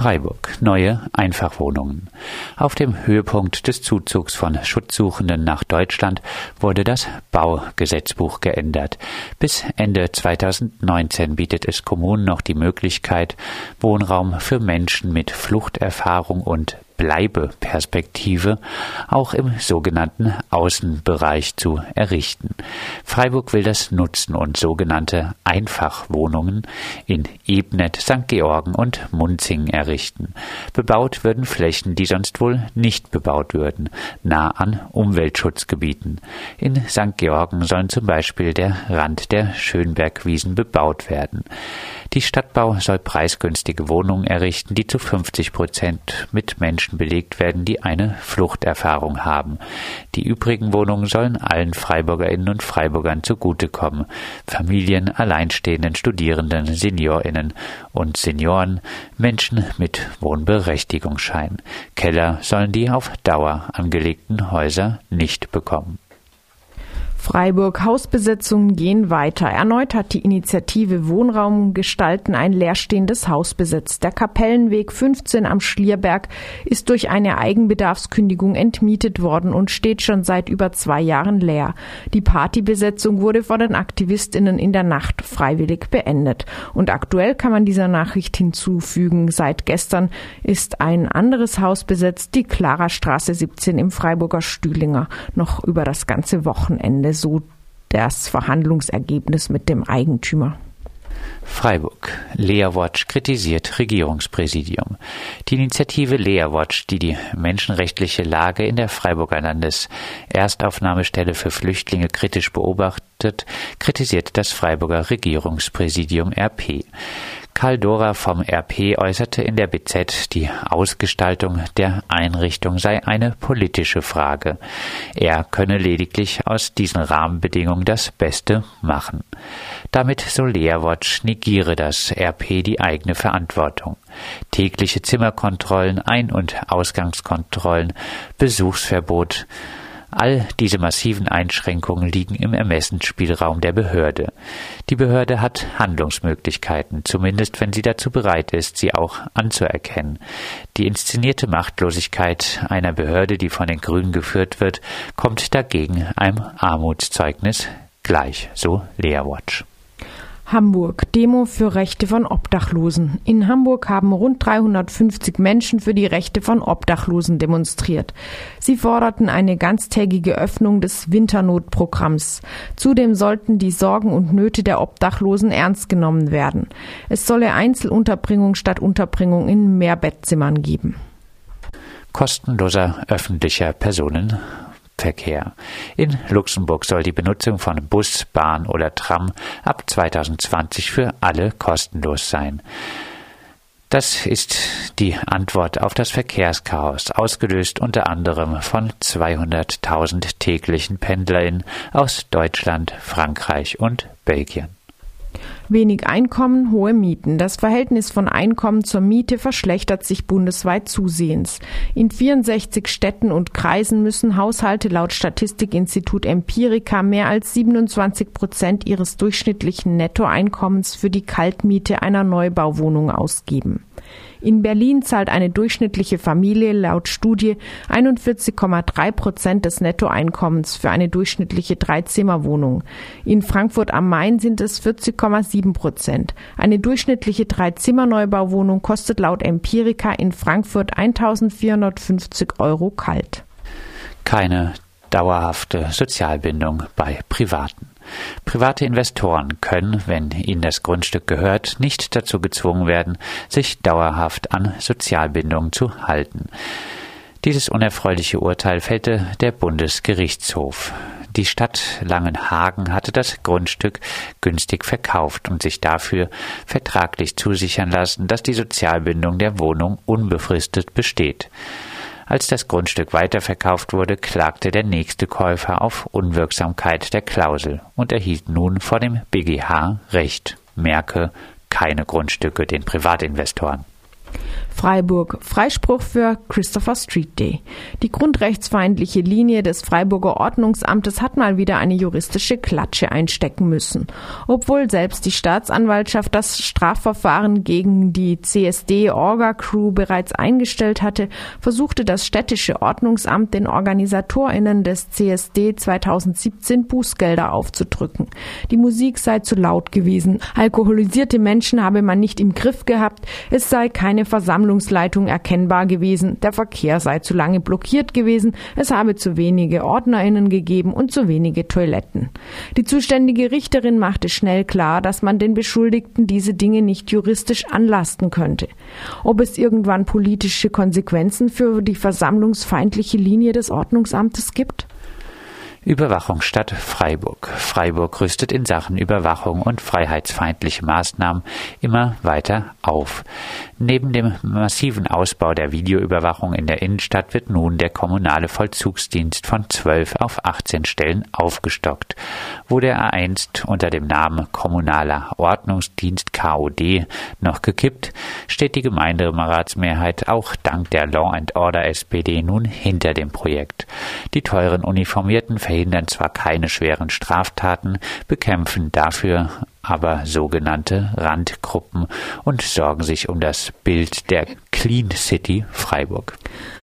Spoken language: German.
Freiburg. Neue Einfachwohnungen. Auf dem Höhepunkt des Zuzugs von Schutzsuchenden nach Deutschland wurde das Baugesetzbuch geändert. Bis Ende 2019 bietet es Kommunen noch die Möglichkeit, Wohnraum für Menschen mit Fluchterfahrung und Bleibeperspektive auch im sogenannten Außenbereich zu errichten. Freiburg will das nutzen und sogenannte Einfachwohnungen in Ebnet, St. Georgen und Munzingen errichten. Bebaut würden Flächen, die sonst wohl nicht bebaut würden, nah an Umweltschutzgebieten. In St. Georgen sollen zum Beispiel der Rand der Schönbergwiesen bebaut werden. Die Stadtbau soll preisgünstige Wohnungen errichten, die zu 50 Prozent mit Menschen belegt werden, die eine Fluchterfahrung haben. Die übrigen Wohnungen sollen allen Freiburgerinnen und Freiburgern zugutekommen. Familien, Alleinstehenden, Studierenden, Seniorinnen und Senioren, Menschen mit Wohnberechtigungsschein. Keller sollen die auf Dauer angelegten Häuser nicht bekommen. Freiburg Hausbesetzungen gehen weiter. Erneut hat die Initiative Wohnraum gestalten ein leerstehendes Haus besetzt. Der Kapellenweg 15 am Schlierberg ist durch eine Eigenbedarfskündigung entmietet worden und steht schon seit über zwei Jahren leer. Die Partybesetzung wurde von den Aktivistinnen in der Nacht freiwillig beendet. Und aktuell kann man dieser Nachricht hinzufügen. Seit gestern ist ein anderes Haus besetzt, die Clara Straße 17 im Freiburger Stühlinger, noch über das ganze Wochenende so das Verhandlungsergebnis mit dem Eigentümer. Freiburg. Leawatch kritisiert Regierungspräsidium. Die Initiative Leawatch, die die menschenrechtliche Lage in der Freiburger Landeserstaufnahmestelle für Flüchtlinge kritisch beobachtet, kritisiert das Freiburger Regierungspräsidium RP. Karl Dora vom RP äußerte in der BZ, die Ausgestaltung der Einrichtung sei eine politische Frage. Er könne lediglich aus diesen Rahmenbedingungen das Beste machen. Damit, so Leerwatch, negiere das RP die eigene Verantwortung. Tägliche Zimmerkontrollen, Ein- und Ausgangskontrollen, Besuchsverbot, All diese massiven Einschränkungen liegen im Ermessensspielraum der Behörde. Die Behörde hat Handlungsmöglichkeiten, zumindest wenn sie dazu bereit ist, sie auch anzuerkennen. Die inszenierte Machtlosigkeit einer Behörde, die von den Grünen geführt wird, kommt dagegen einem Armutszeugnis gleich, so Leerwatch. Hamburg. Demo für Rechte von Obdachlosen. In Hamburg haben rund 350 Menschen für die Rechte von Obdachlosen demonstriert. Sie forderten eine ganztägige Öffnung des Winternotprogramms. Zudem sollten die Sorgen und Nöte der Obdachlosen ernst genommen werden. Es solle Einzelunterbringung statt Unterbringung in Mehrbettzimmern geben. Kostenloser öffentlicher Personen Verkehr. In Luxemburg soll die Benutzung von Bus, Bahn oder Tram ab 2020 für alle kostenlos sein. Das ist die Antwort auf das Verkehrschaos, ausgelöst unter anderem von 200.000 täglichen Pendlerinnen aus Deutschland, Frankreich und Belgien. Wenig Einkommen, hohe Mieten. Das Verhältnis von Einkommen zur Miete verschlechtert sich bundesweit zusehends. In 64 Städten und Kreisen müssen Haushalte laut Statistikinstitut Empirica mehr als 27 Prozent ihres durchschnittlichen Nettoeinkommens für die Kaltmiete einer Neubauwohnung ausgeben. In Berlin zahlt eine durchschnittliche Familie laut Studie 41,3 Prozent des Nettoeinkommens für eine durchschnittliche Dreizimmerwohnung. In Frankfurt am Main sind es 40,7 Prozent. Eine durchschnittliche Dreizimmerneubauwohnung kostet laut Empirica in Frankfurt 1450 Euro kalt. Keine dauerhafte Sozialbindung bei Privaten. Private Investoren können, wenn ihnen das Grundstück gehört, nicht dazu gezwungen werden, sich dauerhaft an Sozialbindungen zu halten. Dieses unerfreuliche Urteil fällte der Bundesgerichtshof. Die Stadt Langenhagen hatte das Grundstück günstig verkauft und sich dafür vertraglich zusichern lassen, dass die Sozialbindung der Wohnung unbefristet besteht. Als das Grundstück weiterverkauft wurde, klagte der nächste Käufer auf Unwirksamkeit der Klausel und erhielt nun vor dem BGH Recht. Merke keine Grundstücke den Privatinvestoren. Freiburg. Freispruch für Christopher Street Day. Die grundrechtsfeindliche Linie des Freiburger Ordnungsamtes hat mal wieder eine juristische Klatsche einstecken müssen. Obwohl selbst die Staatsanwaltschaft das Strafverfahren gegen die CSD-Orga-Crew bereits eingestellt hatte, versuchte das städtische Ordnungsamt den OrganisatorInnen des CSD 2017 Bußgelder aufzudrücken. Die Musik sei zu laut gewesen, alkoholisierte Menschen habe man nicht im Griff gehabt, es sei keine Versammlungsleitung erkennbar gewesen, der Verkehr sei zu lange blockiert gewesen, es habe zu wenige OrdnerInnen gegeben und zu wenige Toiletten. Die zuständige Richterin machte schnell klar, dass man den Beschuldigten diese Dinge nicht juristisch anlasten könnte. Ob es irgendwann politische Konsequenzen für die versammlungsfeindliche Linie des Ordnungsamtes gibt? Überwachungsstadt Freiburg. Freiburg rüstet in Sachen Überwachung und freiheitsfeindliche Maßnahmen immer weiter auf. Neben dem massiven Ausbau der Videoüberwachung in der Innenstadt wird nun der kommunale Vollzugsdienst von 12 auf 18 Stellen aufgestockt. Wo der einst unter dem Namen Kommunaler Ordnungsdienst KOD noch gekippt, steht die Gemeinderatsmehrheit auch dank der Law and Order SPD nun hinter dem Projekt. Die teuren uniformierten verhindern zwar keine schweren Straftaten, bekämpfen dafür aber sogenannte Randgruppen und sorgen sich um das Bild der Clean City Freiburg.